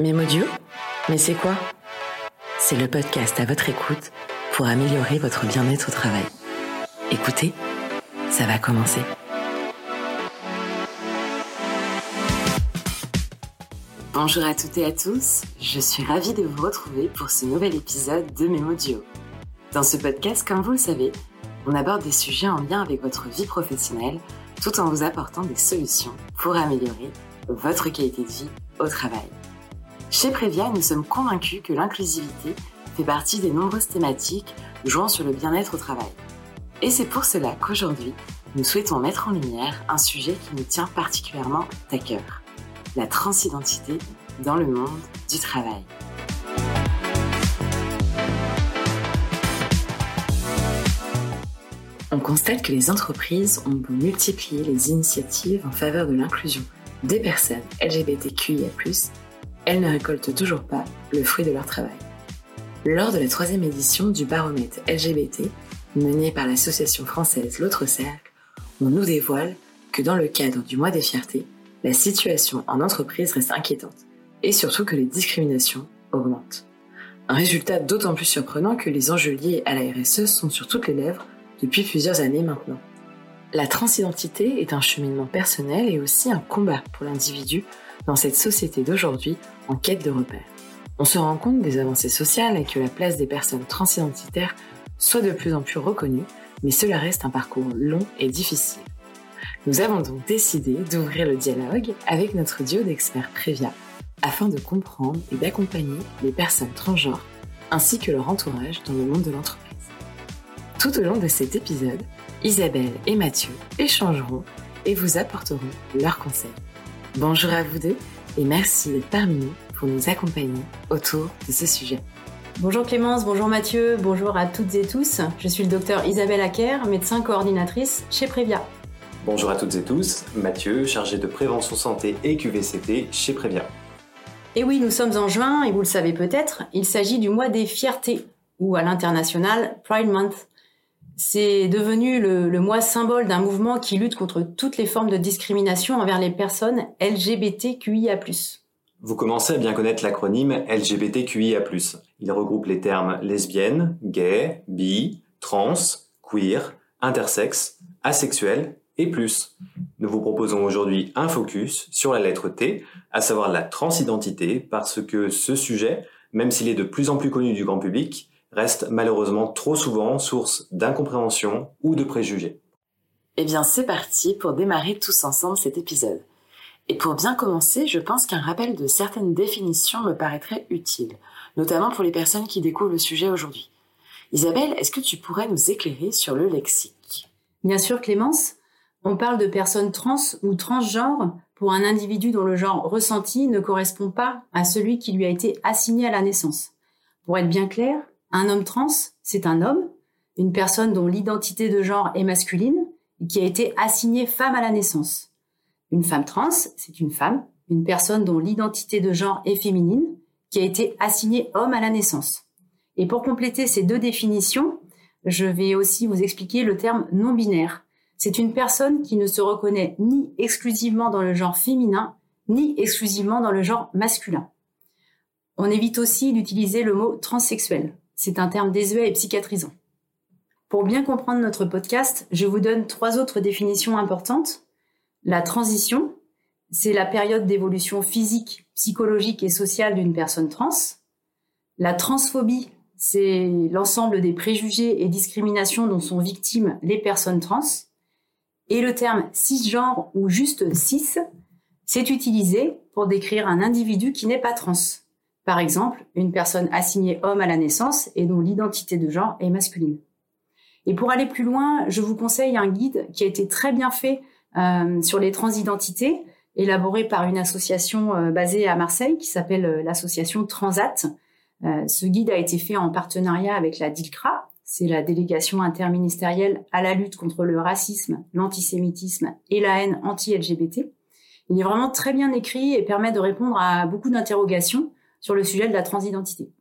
Mémodio Mais c'est quoi? C'est le podcast à votre écoute pour améliorer votre bien-être au travail. Écoutez, ça va commencer. Bonjour à toutes et à tous, je suis ravie de vous retrouver pour ce nouvel épisode de Mémodio. Dans ce podcast, comme vous le savez, on aborde des sujets en lien avec votre vie professionnelle tout en vous apportant des solutions pour améliorer votre qualité de vie au travail. Chez Prévia, nous sommes convaincus que l'inclusivité fait partie des nombreuses thématiques jouant sur le bien-être au travail. Et c'est pour cela qu'aujourd'hui, nous souhaitons mettre en lumière un sujet qui nous tient particulièrement à cœur, la transidentité dans le monde du travail. On constate que les entreprises ont beau multiplier les initiatives en faveur de l'inclusion des personnes LGBTQIA+, elles ne récoltent toujours pas le fruit de leur travail. Lors de la troisième édition du baromètre LGBT, mené par l'association française L'autre Cercle, on nous dévoile que dans le cadre du mois des fiertés, la situation en entreprise reste inquiétante et surtout que les discriminations augmentent. Un résultat d'autant plus surprenant que les enjeux liés à la RSE sont sur toutes les lèvres depuis plusieurs années maintenant. La transidentité est un cheminement personnel et aussi un combat pour l'individu dans cette société d'aujourd'hui en quête de repères. On se rend compte des avancées sociales et que la place des personnes transidentitaires soit de plus en plus reconnue, mais cela reste un parcours long et difficile. Nous avons donc décidé d'ouvrir le dialogue avec notre duo d'experts Prévia afin de comprendre et d'accompagner les personnes transgenres ainsi que leur entourage dans le monde de l'entreprise. Tout au long de cet épisode, Isabelle et Mathieu échangeront et vous apporteront leurs conseils. Bonjour à vous deux et merci d'être parmi nous pour nous accompagner autour de ce sujet. Bonjour Clémence, bonjour Mathieu, bonjour à toutes et tous. Je suis le docteur Isabelle Acker, médecin coordinatrice chez Prévia. Bonjour à toutes et tous, Mathieu, chargé de prévention santé et QVCT chez Prévia. Et oui, nous sommes en juin et vous le savez peut-être, il s'agit du mois des fiertés, ou à l'international Pride Month. C'est devenu le, mois symbole d'un mouvement qui lutte contre toutes les formes de discrimination envers les personnes LGBTQIA+. Vous commencez à bien connaître l'acronyme LGBTQIA+. Il regroupe les termes lesbienne, gay, bi, trans, queer, intersexe, asexuel et plus. Nous vous proposons aujourd'hui un focus sur la lettre T, à savoir la transidentité, parce que ce sujet, même s'il est de plus en plus connu du grand public, reste malheureusement trop souvent source d'incompréhension ou de préjugés. Eh bien, c'est parti pour démarrer tous ensemble cet épisode. Et pour bien commencer, je pense qu'un rappel de certaines définitions me paraîtrait utile, notamment pour les personnes qui découvrent le sujet aujourd'hui. Isabelle, est-ce que tu pourrais nous éclairer sur le lexique? Bien sûr, Clémence. On parle de personnes trans ou transgenres pour un individu dont le genre ressenti ne correspond pas à celui qui lui a été assigné à la naissance. Pour être bien clair, un homme trans, c'est un homme, une personne dont l'identité de genre est masculine et qui a été assignée femme à la naissance. Une femme trans, c'est une femme, une personne dont l'identité de genre est féminine, qui a été assignée homme à la naissance. Et pour compléter ces deux définitions, je vais aussi vous expliquer le terme non binaire. C'est une personne qui ne se reconnaît ni exclusivement dans le genre féminin, ni exclusivement dans le genre masculin. On évite aussi d'utiliser le mot transsexuel. C'est un terme désuet et psychiatrisant. Pour bien comprendre notre podcast, je vous donne trois autres définitions importantes. La transition, c'est la période d'évolution physique, psychologique et sociale d'une personne trans. La transphobie, c'est l'ensemble des préjugés et discriminations dont sont victimes les personnes trans. Et le terme cisgenre ou juste cis, c'est utilisé pour décrire un individu qui n'est pas trans. Par exemple, une personne assignée homme à la naissance et dont l'identité de genre est masculine. Et pour aller plus loin, je vous conseille un guide qui a été très bien fait euh, sur les transidentités, élaboré par une association euh, basée à Marseille qui s'appelle euh, l'association Transat. ce guide a été fait en partenariat avec la DILCRA, c'est la délégation interministérielle à la lutte contre le racisme, l'antisémitisme et la haine anti-LGBT. Il est vraiment très bien écrit et permet de répondre à beaucoup d'interrogations sur le sujet de la transidentité.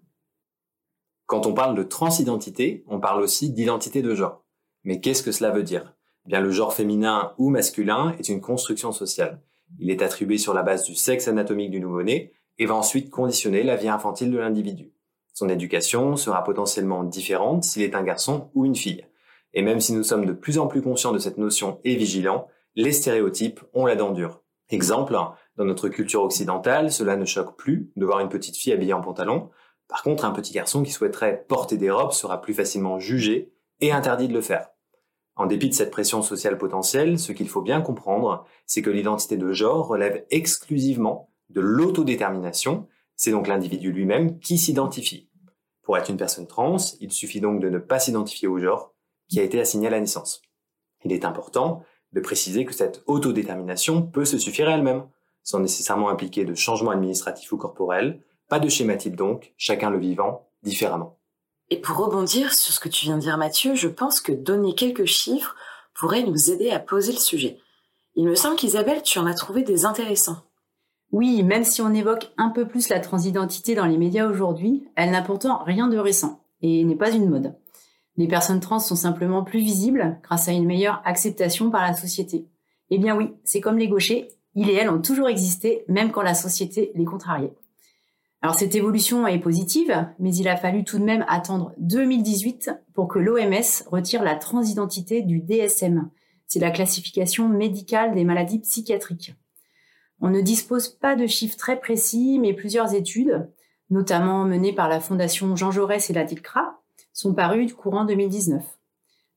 Quand on parle de transidentité, on parle aussi d'identité de genre. Mais qu'est-ce que cela veut dire? Eh Bien, le genre féminin ou masculin est une construction sociale. Il est attribué sur la base du sexe anatomique du nouveau-né et va ensuite conditionner la vie infantile de l'individu. Son éducation sera potentiellement différente s'il est un garçon ou une fille. Et même si nous sommes de plus en plus conscients de cette notion et vigilants, les stéréotypes ont la dent dure. Exemple, dans notre culture occidentale, cela ne choque plus de voir une petite fille habillée en pantalon. Par contre, un petit garçon qui souhaiterait porter des robes sera plus facilement jugé et interdit de le faire. En dépit de cette pression sociale potentielle, ce qu'il faut bien comprendre, c'est que l'identité de genre relève exclusivement de l'autodétermination, c'est donc l'individu lui-même qui s'identifie. Pour être une personne trans, il suffit donc de ne pas s'identifier au genre qui a été assigné à la naissance. Il est important de préciser que cette autodétermination peut se suffire à elle-même, sans nécessairement impliquer de changements administratifs ou corporels, pas de schéma type donc, chacun le vivant différemment. Et pour rebondir sur ce que tu viens de dire Mathieu, je pense que donner quelques chiffres pourrait nous aider à poser le sujet. Il me semble qu'Isabelle, tu en as trouvé des intéressants. Oui, même si on évoque un peu plus la transidentité dans les médias aujourd'hui, elle n'a pourtant rien de récent et n'est pas une mode. Les personnes trans sont simplement plus visibles grâce à une meilleure acceptation par la société. Eh bien oui, c'est comme les gauchers, ils et elles ont toujours existé, même quand la société les contrariait. Alors cette évolution est positive, mais il a fallu tout de même attendre 2018 pour que l'OMS retire la transidentité du DSM. C'est la classification médicale des maladies psychiatriques. On ne dispose pas de chiffres très précis, mais plusieurs études, notamment menées par la Fondation Jean Jaurès et la DILCRA, sont parues courant 2019.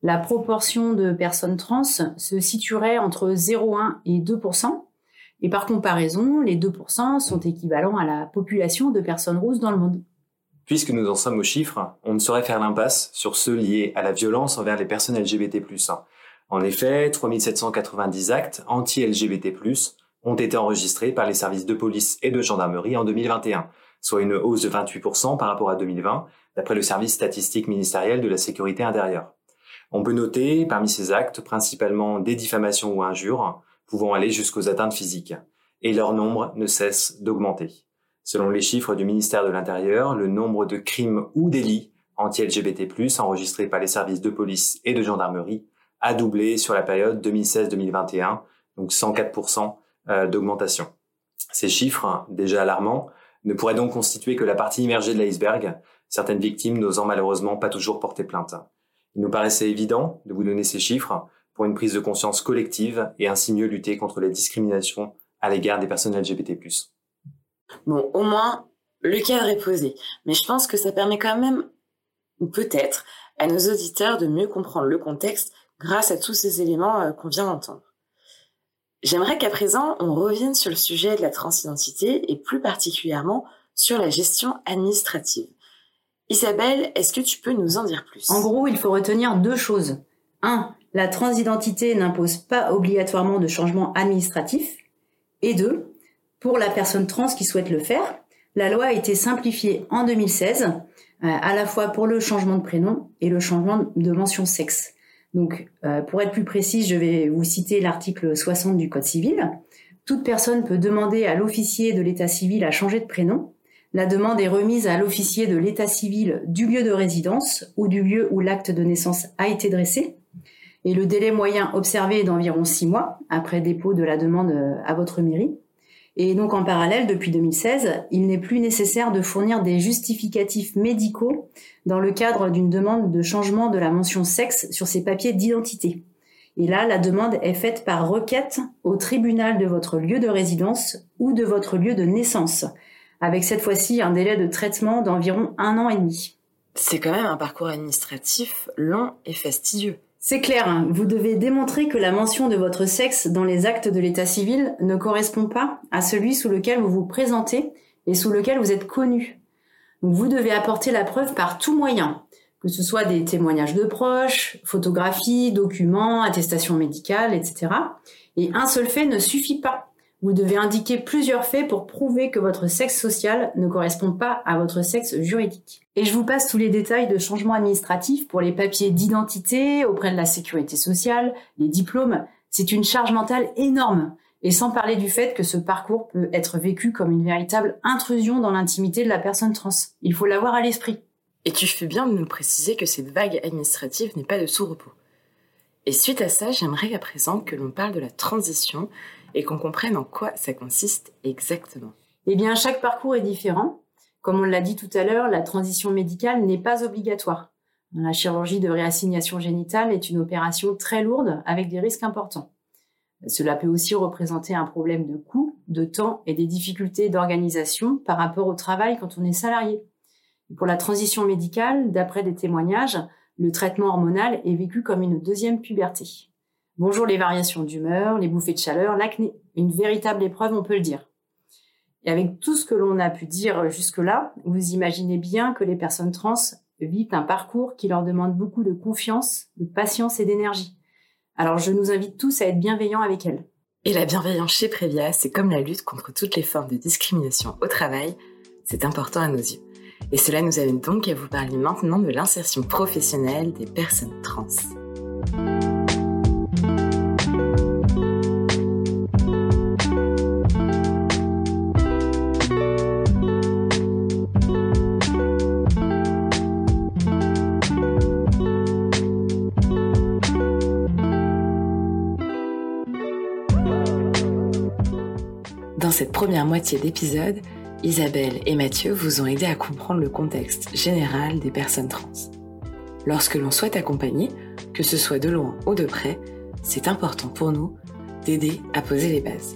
La proportion de personnes trans se situerait entre 0,1 et 2 et par comparaison, les 2% sont équivalents à la population de personnes rousses dans le monde. Puisque nous en sommes aux chiffres, on ne saurait faire l'impasse sur ceux liés à la violence envers les personnes LGBT+. En effet, 3790 actes anti-LGBT+, ont été enregistrés par les services de police et de gendarmerie en 2021, soit une hausse de 28% par rapport à 2020, d'après le service statistique ministériel de la sécurité intérieure. On peut noter, parmi ces actes, principalement des diffamations ou injures, pouvant aller jusqu'aux atteintes physiques, et leur nombre ne cesse d'augmenter. Selon les chiffres du ministère de l'Intérieur, le nombre de crimes ou délits anti-LGBT+, enregistrés par les services de police et de gendarmerie, a doublé sur la période 2016-2021, donc 104% euh, d'augmentation. Ces chiffres, déjà alarmants, ne pourraient donc constituer que la partie immergée de l'iceberg, certaines victimes n'osant malheureusement pas toujours porter plainte. Il nous paraissait évident de vous donner ces chiffres pour une prise de conscience collective et ainsi mieux lutter contre les discriminations à l'égard des personnes LGBT+. Bon, au moins, le cadre est posé. Mais je pense que ça permet quand même, ou peut-être, à nos auditeurs de mieux comprendre le contexte grâce à tous ces éléments euh, qu'on vient d'entendre. J'aimerais qu'à présent, on revienne sur le sujet de la transidentité et plus particulièrement sur la gestion administrative. Isabelle, est-ce que tu peux nous en dire plus? En gros, il faut retenir deux choses. Un, la transidentité n'impose pas obligatoirement de changement administratif. Et deux, pour la personne trans qui souhaite le faire, la loi a été simplifiée en 2016, euh, à la fois pour le changement de prénom et le changement de mention sexe. Donc, euh, pour être plus précis, je vais vous citer l'article 60 du Code civil. Toute personne peut demander à l'officier de l'état civil à changer de prénom. La demande est remise à l'officier de l'état civil du lieu de résidence ou du lieu où l'acte de naissance a été dressé et le délai moyen observé est d'environ six mois après dépôt de la demande euh, à votre mairie. Et donc en parallèle, depuis 2016, il n'est plus nécessaire de fournir des justificatifs médicaux dans le cadre d'une demande de changement de la mention sexe sur ses papiers d'identité. Et là, la demande est faite par requête au tribunal de votre lieu de résidence ou de votre lieu de naissance, avec cette fois-ci un délai de traitement d'environ un an et demi. C'est quand même un parcours administratif long et fastidieux. C'est clair, hein. vous devez démontrer que la mention de votre sexe dans les actes de l'état civil ne correspond pas à celui sous lequel vous vous présentez et sous lequel vous êtes connu. vous devez apporter la preuve par tout moyen, que ce soit des témoignages de proches, photographies, documents, attestations médicales, etc. Et un seul fait ne suffit pas. Vous devez indiquer plusieurs faits pour prouver que votre sexe social ne correspond pas à votre sexe juridique. Et je vous passe tous les détails de changements administratifs pour les papiers d'identité auprès de la sécurité sociale, les diplômes. C'est une charge mentale énorme. Et sans parler du fait que ce parcours peut être vécu comme une véritable intrusion dans l'intimité de la personne trans. Il faut l'avoir à l'esprit. Et tu fais bien de nous préciser que cette vague administrative n'est pas de sous-repos. Et suite à ça, j'aimerais à présent que l'on parle de la transition et qu'on comprenne en quoi ça consiste exactement. Eh bien, chaque parcours est différent. Comme on l'a dit tout à l'heure, la transition médicale n'est pas obligatoire. La chirurgie de réassignation génitale est une opération très lourde avec des risques importants. Cela peut aussi représenter un problème de coût, de temps et des difficultés d'organisation par rapport au travail quand on est salarié. pour la transition médicale, d'après des témoignages, le traitement hormonal est vécu comme une deuxième puberté. Bonjour les variations d'humeur, les bouffées de chaleur, l'acné. Une véritable épreuve, on peut le dire. Et avec tout ce que l'on a pu dire jusque-là, vous imaginez bien que les personnes trans vivent un parcours qui leur demande beaucoup de confiance, de patience et d'énergie. Alors je nous invite tous à être bienveillants avec elles. Et la bienveillance chez Prévia, c'est comme la lutte contre toutes les formes de discrimination au travail, c'est important à nos yeux. Et cela nous amène donc à vous parler maintenant de l'insertion professionnelle des personnes trans. Dans cette première moitié d'épisode, Isabelle et Mathieu vous ont aidé à comprendre le contexte général des personnes trans. Lorsque l'on souhaite accompagner, que ce soit de loin ou de près, c'est important pour nous d'aider à poser les bases.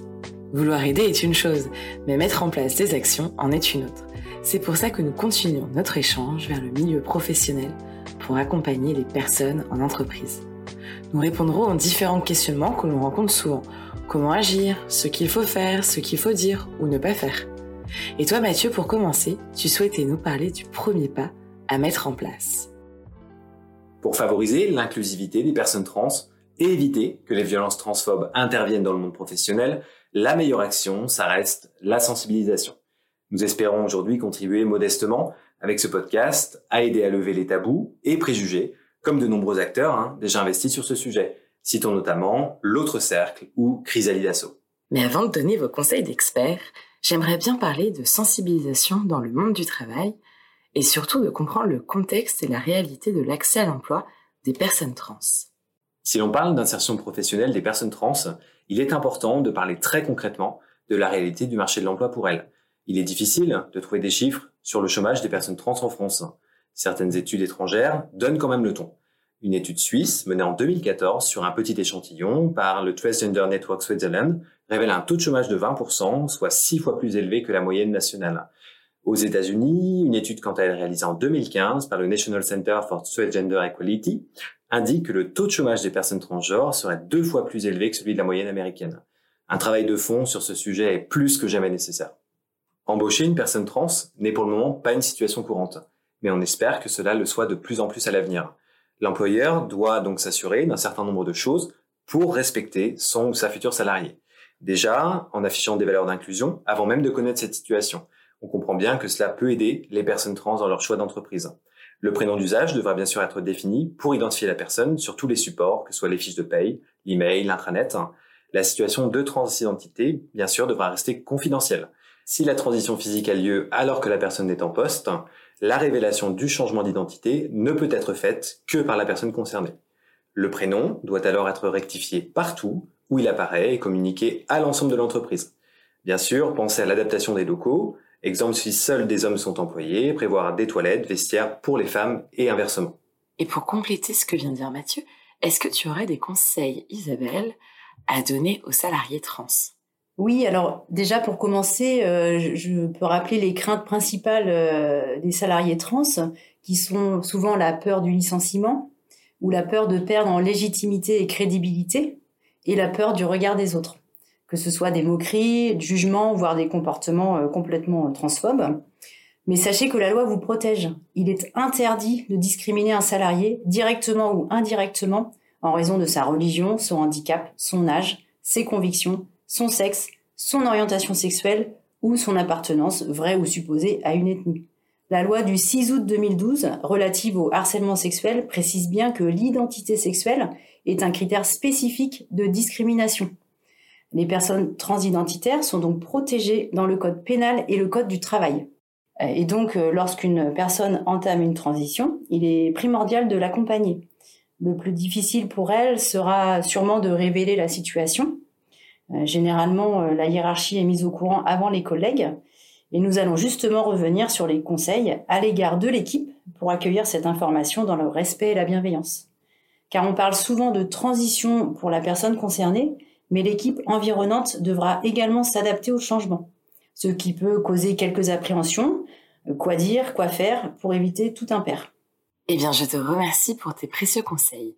Vouloir aider est une chose, mais mettre en place des actions en est une autre. C'est pour ça que nous continuons notre échange vers le milieu professionnel pour accompagner les personnes en entreprise. Nous répondrons aux différents questionnements que l'on rencontre souvent comment agir, ce qu'il faut faire, ce qu'il faut dire ou ne pas faire. Et toi Mathieu, pour commencer, tu souhaitais nous parler du premier pas à mettre en place. Pour favoriser l'inclusivité des personnes trans et éviter que les violences transphobes interviennent dans le monde professionnel, la meilleure action, ça reste la sensibilisation. Nous espérons aujourd'hui contribuer modestement avec ce podcast à aider à lever les tabous et préjugés, comme de nombreux acteurs hein, déjà investis sur ce sujet. Citons notamment l'autre cercle ou Chrysalide. Mais avant de donner vos conseils d'experts, j'aimerais bien parler de sensibilisation dans le monde du travail et surtout de comprendre le contexte et la réalité de l'accès à l'emploi des personnes trans. Si l'on parle d'insertion professionnelle des personnes trans, il est important de parler très concrètement de la réalité du marché de l'emploi pour elles. Il est difficile de trouver des chiffres sur le chômage des personnes trans en France. Certaines études étrangères donnent quand même le ton. Une étude suisse menée en 2014 sur un petit échantillon par le Transgender Network Switzerland révèle un taux de chômage de 20%, soit six fois plus élevé que la moyenne nationale. Aux États-Unis, une étude quant à elle réalisée en 2015 par le National Center for Transgender Equality indique que le taux de chômage des personnes transgenres serait deux fois plus élevé que celui de la moyenne américaine. Un travail de fond sur ce sujet est plus que jamais nécessaire. Embaucher une personne trans n'est pour le moment pas une situation courante, mais on espère que cela le soit de plus en plus à l'avenir. L'employeur doit donc s'assurer d'un certain nombre de choses pour respecter son ou sa future salariée. Déjà, en affichant des valeurs d'inclusion, avant même de connaître cette situation, on comprend bien que cela peut aider les personnes trans dans leur choix d'entreprise. Le prénom d'usage devra bien sûr être défini pour identifier la personne sur tous les supports, que ce soit les fiches de paye, l'email, l'intranet. La situation de transidentité, bien sûr, devra rester confidentielle. Si la transition physique a lieu alors que la personne est en poste, la révélation du changement d'identité ne peut être faite que par la personne concernée. Le prénom doit alors être rectifié partout où il apparaît et communiqué à l'ensemble de l'entreprise. Bien sûr, pensez à l'adaptation des locaux, exemple si seuls des hommes sont employés, prévoir des toilettes, vestiaires pour les femmes et inversement. Et pour compléter ce que vient de dire Mathieu, est-ce que tu aurais des conseils, Isabelle, à donner aux salariés trans? Oui, alors déjà pour commencer, euh, je peux rappeler les craintes principales euh, des salariés trans, qui sont souvent la peur du licenciement ou la peur de perdre en légitimité et crédibilité, et la peur du regard des autres, que ce soit des moqueries, du jugement, voire des comportements euh, complètement transphobes. Mais sachez que la loi vous protège. Il est interdit de discriminer un salarié directement ou indirectement en raison de sa religion, son handicap, son âge, ses convictions, son sexe, son orientation sexuelle ou son appartenance, vraie ou supposée, à une ethnie. La loi du 6 août 2012 relative au harcèlement sexuel précise bien que l'identité sexuelle est un critère spécifique de discrimination. Les personnes transidentitaires sont donc protégées dans le code pénal et le code du travail. Et donc, euh, lorsqu'une personne entame une transition, il est primordial de l'accompagner. Le plus difficile pour elle sera sûrement de révéler la situation, généralement, euh, la hiérarchie est mise au courant avant les collègues. Et nous allons justement revenir sur les conseils à l'égard de l'équipe pour accueillir cette information dans le respect et la bienveillance. Car on parle souvent de transition pour la personne concernée, mais l'équipe environnante devra également s'adapter au changement, ce qui peut causer quelques appréhensions, quoi dire, quoi faire pour éviter tout impair. Eh bien, je te remercie pour tes précieux conseils.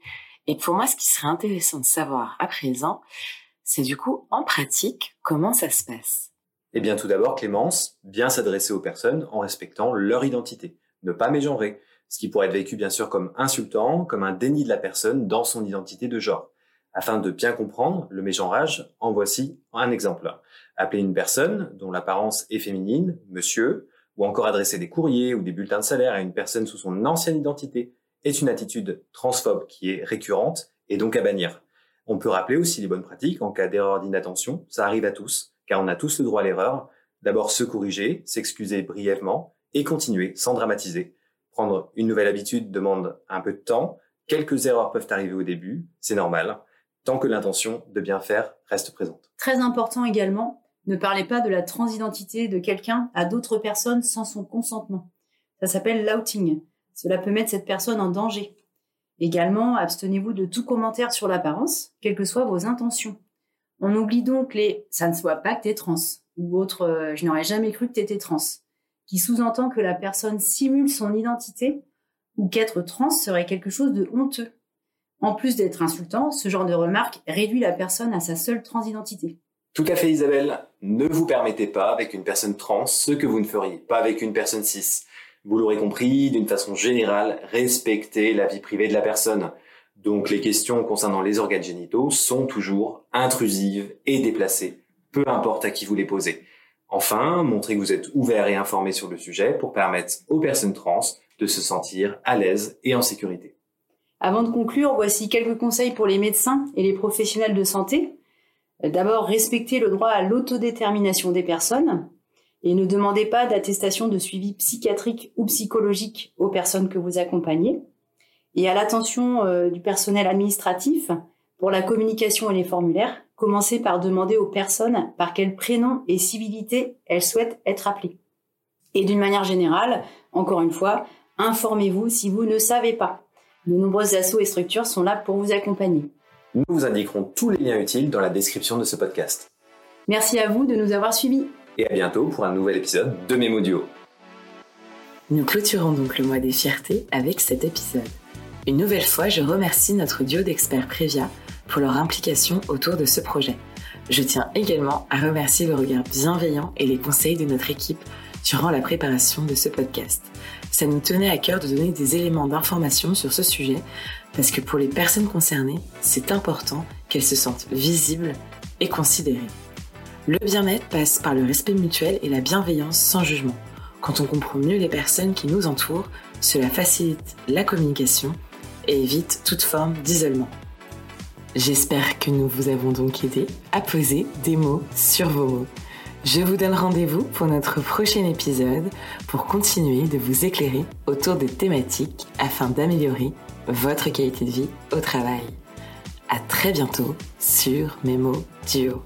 Et pour moi, ce qui serait intéressant de savoir à présent, c'est du coup, en pratique, comment ça se passe? Eh bien, tout d'abord, Clémence, bien s'adresser aux personnes en respectant leur identité. Ne pas mégenrer. Ce qui pourrait être vécu, bien sûr, comme insultant, comme un déni de la personne dans son identité de genre. Afin de bien comprendre le mégenrage, en voici un exemple. Appeler une personne dont l'apparence est féminine, monsieur, ou encore adresser des courriers ou des bulletins de salaire à une personne sous son ancienne identité est une attitude transphobe qui est récurrente et donc à bannir. On peut rappeler aussi les bonnes pratiques en cas d'erreur d'inattention, ça arrive à tous, car on a tous le droit à l'erreur. D'abord se corriger, s'excuser brièvement et continuer sans dramatiser. Prendre une nouvelle habitude demande un peu de temps, quelques erreurs peuvent arriver au début, c'est normal, tant que l'intention de bien faire reste présente. Très important également, ne parlez pas de la transidentité de quelqu'un à d'autres personnes sans son consentement. Ça s'appelle l'outing. Cela peut mettre cette personne en danger. Également, abstenez-vous de tout commentaire sur l'apparence, quelles que soient vos intentions. On oublie donc les ça ne soit pas que t'es trans ou autre euh, je n'aurais jamais cru que t'étais trans, qui sous-entend que la personne simule son identité ou qu'être trans serait quelque chose de honteux. En plus d'être insultant, ce genre de remarque réduit la personne à sa seule transidentité. Tout à fait Isabelle, ne vous permettez pas avec une personne trans ce que vous ne feriez pas avec une personne cis. Vous l'aurez compris, d'une façon générale, respectez la vie privée de la personne. Donc les questions concernant les organes génitaux sont toujours intrusives et déplacées, peu importe à qui vous les posez. Enfin, montrez que vous êtes ouvert et informé sur le sujet pour permettre aux personnes trans de se sentir à l'aise et en sécurité. Avant de conclure, voici quelques conseils pour les médecins et les professionnels de santé. D'abord, respectez le droit à l'autodétermination des personnes et ne demandez pas d'attestation de suivi psychiatrique ou psychologique aux personnes que vous accompagnez. Et à l'attention euh, du personnel administratif, pour la communication et les formulaires, commencez par demander aux personnes par quel prénom et civilité elles souhaitent être appelées. Et d'une manière générale, encore une fois, informez-vous si vous ne savez pas. De nombreuses assos et structures sont là pour vous accompagner. Nous vous indiquerons tous les liens utiles dans la description de ce podcast. Merci à vous de nous avoir suivis et à bientôt pour un nouvel épisode de Mémodio. Nous clôturons donc le mois des fiertés avec cet épisode. Une nouvelle fois, je remercie notre duo d'experts Prévia pour leur implication autour de ce projet. Je tiens également à remercier le regard bienveillant et les conseils de notre équipe durant la préparation de ce podcast. Ça nous tenait à cœur de donner des éléments d'information sur ce sujet parce que pour les personnes concernées, c'est important qu'elles se sentent visibles et considérées. Le bien-être passe par le respect mutuel et la bienveillance sans jugement. Quand on comprend mieux les personnes qui nous entourent, cela facilite la communication et évite toute forme d'isolement. J'espère que nous vous avons donc aidé à poser des mots sur vos mots. Je vous donne rendez-vous pour notre prochain épisode pour continuer de vous éclairer autour des thématiques afin d'améliorer votre qualité de vie au travail. À très bientôt sur Memo Duo.